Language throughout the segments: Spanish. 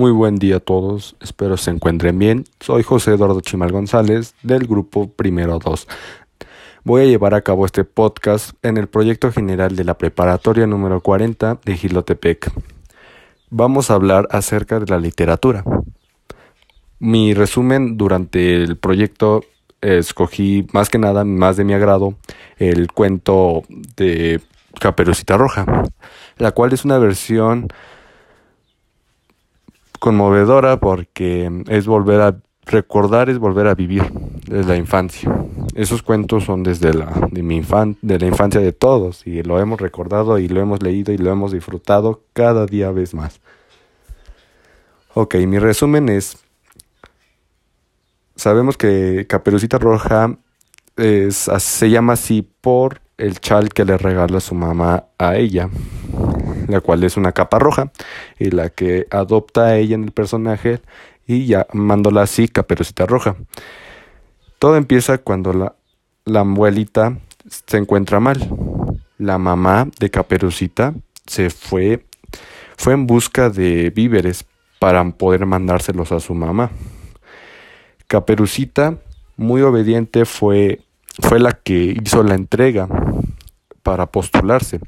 Muy buen día a todos, espero se encuentren bien. Soy José Eduardo Chimal González del grupo Primero 2. Voy a llevar a cabo este podcast en el proyecto general de la preparatoria número 40 de Gilotepec. Vamos a hablar acerca de la literatura. Mi resumen durante el proyecto escogí más que nada, más de mi agrado, el cuento de Caperucita Roja, la cual es una versión conmovedora porque es volver a recordar, es volver a vivir desde la infancia. Esos cuentos son desde la, de, mi infan, de la infancia de todos y lo hemos recordado y lo hemos leído y lo hemos disfrutado cada día vez más. Ok, mi resumen es, sabemos que Caperucita Roja es, se llama así por el chal que le regala su mamá a ella la cual es una capa roja, y la que adopta a ella en el personaje y llamándola así Caperucita Roja. Todo empieza cuando la, la abuelita se encuentra mal. La mamá de Caperucita se fue, fue en busca de víveres para poder mandárselos a su mamá. Caperucita, muy obediente, fue, fue la que hizo la entrega para postularse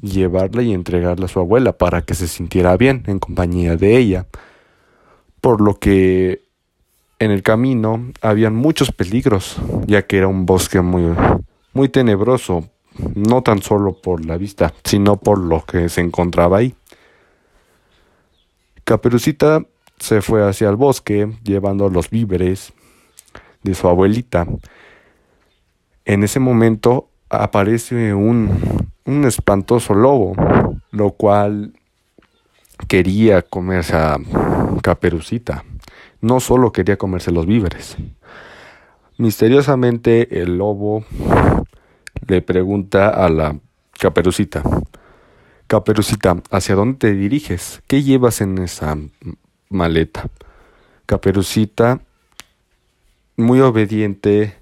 llevarla y entregarla a su abuela para que se sintiera bien en compañía de ella. Por lo que en el camino habían muchos peligros, ya que era un bosque muy, muy tenebroso, no tan solo por la vista, sino por lo que se encontraba ahí. Caperucita se fue hacia el bosque llevando los víveres de su abuelita. En ese momento aparece un, un espantoso lobo, lo cual quería comerse a Caperucita. No solo quería comerse los víveres. Misteriosamente el lobo le pregunta a la Caperucita, Caperucita, ¿hacia dónde te diriges? ¿Qué llevas en esa maleta? Caperucita, muy obediente,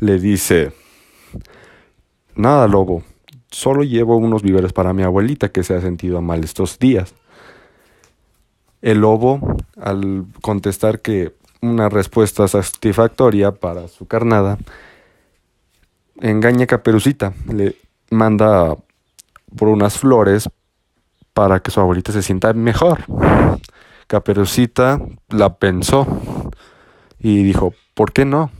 le dice, Nada, lobo, Solo llevo unos víveres para mi abuelita que se ha sentido mal estos días. El lobo, al contestar que una respuesta satisfactoria para su carnada, engaña a Caperucita, le manda por unas flores para que su abuelita se sienta mejor. Caperucita la pensó y dijo, ¿por qué no?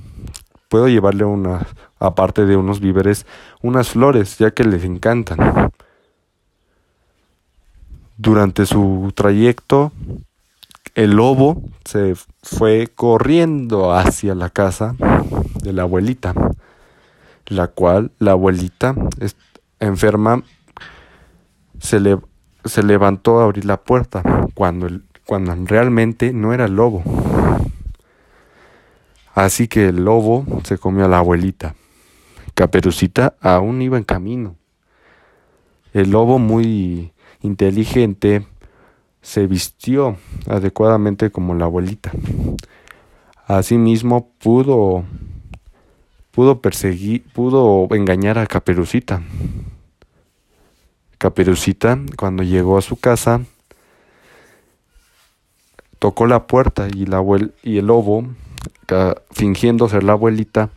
Puedo llevarle una, aparte de unos víveres, unas flores, ya que les encantan. Durante su trayecto, el lobo se fue corriendo hacia la casa de la abuelita, la cual la abuelita enferma se, le, se levantó a abrir la puerta cuando, cuando realmente no era el lobo. Así que el lobo se comió a la abuelita. Caperucita aún iba en camino. El lobo, muy inteligente, se vistió adecuadamente como la abuelita. Asimismo pudo pudo perseguir, pudo engañar a Caperucita. Caperucita, cuando llegó a su casa, tocó la puerta y, la y el lobo fingiendo ser la abuelita,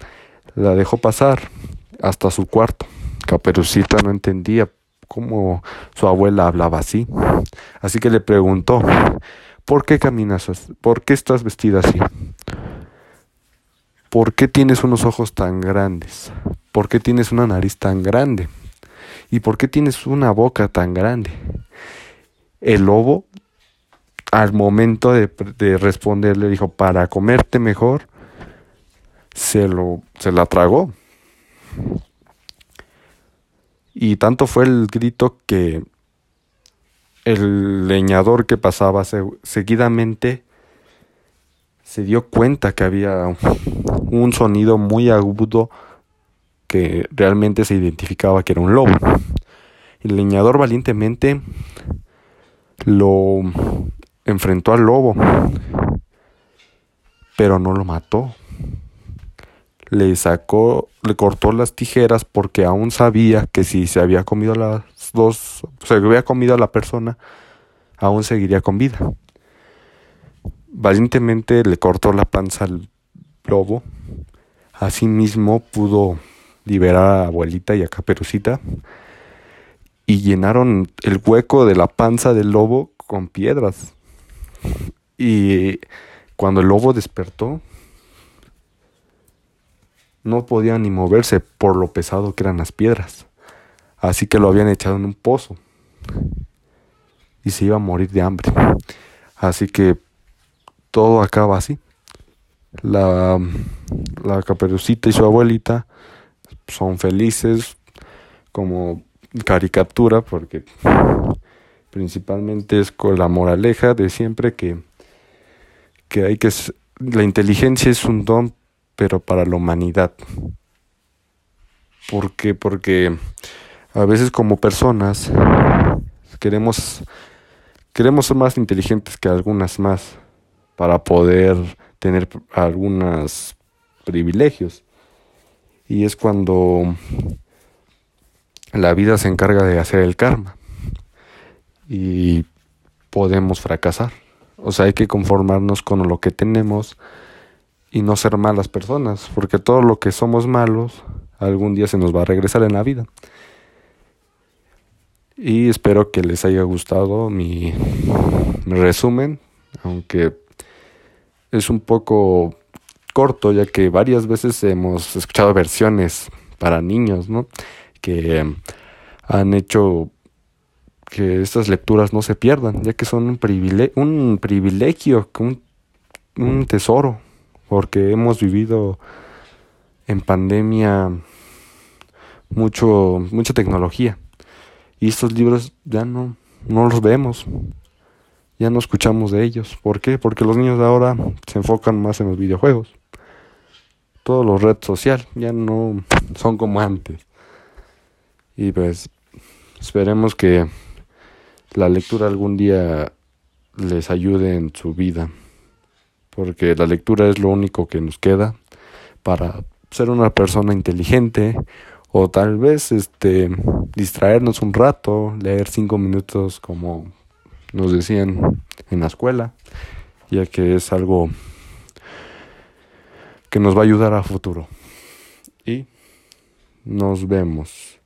la dejó pasar hasta su cuarto. Caperucita no entendía cómo su abuela hablaba así. Así que le preguntó, ¿por qué caminas así? ¿Por qué estás vestida así? ¿Por qué tienes unos ojos tan grandes? ¿Por qué tienes una nariz tan grande? ¿Y por qué tienes una boca tan grande? El lobo al momento de, de responder le dijo, para comerte mejor, se, lo, se la tragó. Y tanto fue el grito que el leñador que pasaba seguidamente se dio cuenta que había un sonido muy agudo que realmente se identificaba que era un lobo. El leñador valientemente lo enfrentó al lobo, pero no lo mató. Le sacó, le cortó las tijeras porque aún sabía que si se había comido las dos, se había comido a la persona, aún seguiría con vida. valientemente le cortó la panza al lobo. Asimismo pudo liberar a abuelita y a caperucita y llenaron el hueco de la panza del lobo con piedras. Y cuando el lobo despertó, no podía ni moverse por lo pesado que eran las piedras. Así que lo habían echado en un pozo. Y se iba a morir de hambre. Así que todo acaba así. La, la caperucita y su abuelita son felices como caricatura porque principalmente es con la moraleja de siempre que, que hay que la inteligencia es un don pero para la humanidad ¿por qué? porque a veces como personas queremos queremos ser más inteligentes que algunas más para poder tener algunos privilegios y es cuando la vida se encarga de hacer el karma y podemos fracasar. O sea, hay que conformarnos con lo que tenemos y no ser malas personas, porque todo lo que somos malos algún día se nos va a regresar en la vida. Y espero que les haya gustado mi, mi resumen, aunque es un poco corto, ya que varias veces hemos escuchado versiones para niños, ¿no? Que han hecho que estas lecturas no se pierdan, ya que son un, privilegio, un privilegio, un, un tesoro, porque hemos vivido en pandemia mucho, mucha tecnología. Y estos libros ya no, no los vemos, ya no escuchamos de ellos. ¿Por qué? Porque los niños de ahora se enfocan más en los videojuegos todos los redes sociales ya no son como antes. Y pues esperemos que la lectura algún día les ayude en su vida, porque la lectura es lo único que nos queda para ser una persona inteligente o tal vez este distraernos un rato, leer cinco minutos como nos decían en la escuela, ya que es algo que nos va a ayudar a futuro. Y nos vemos.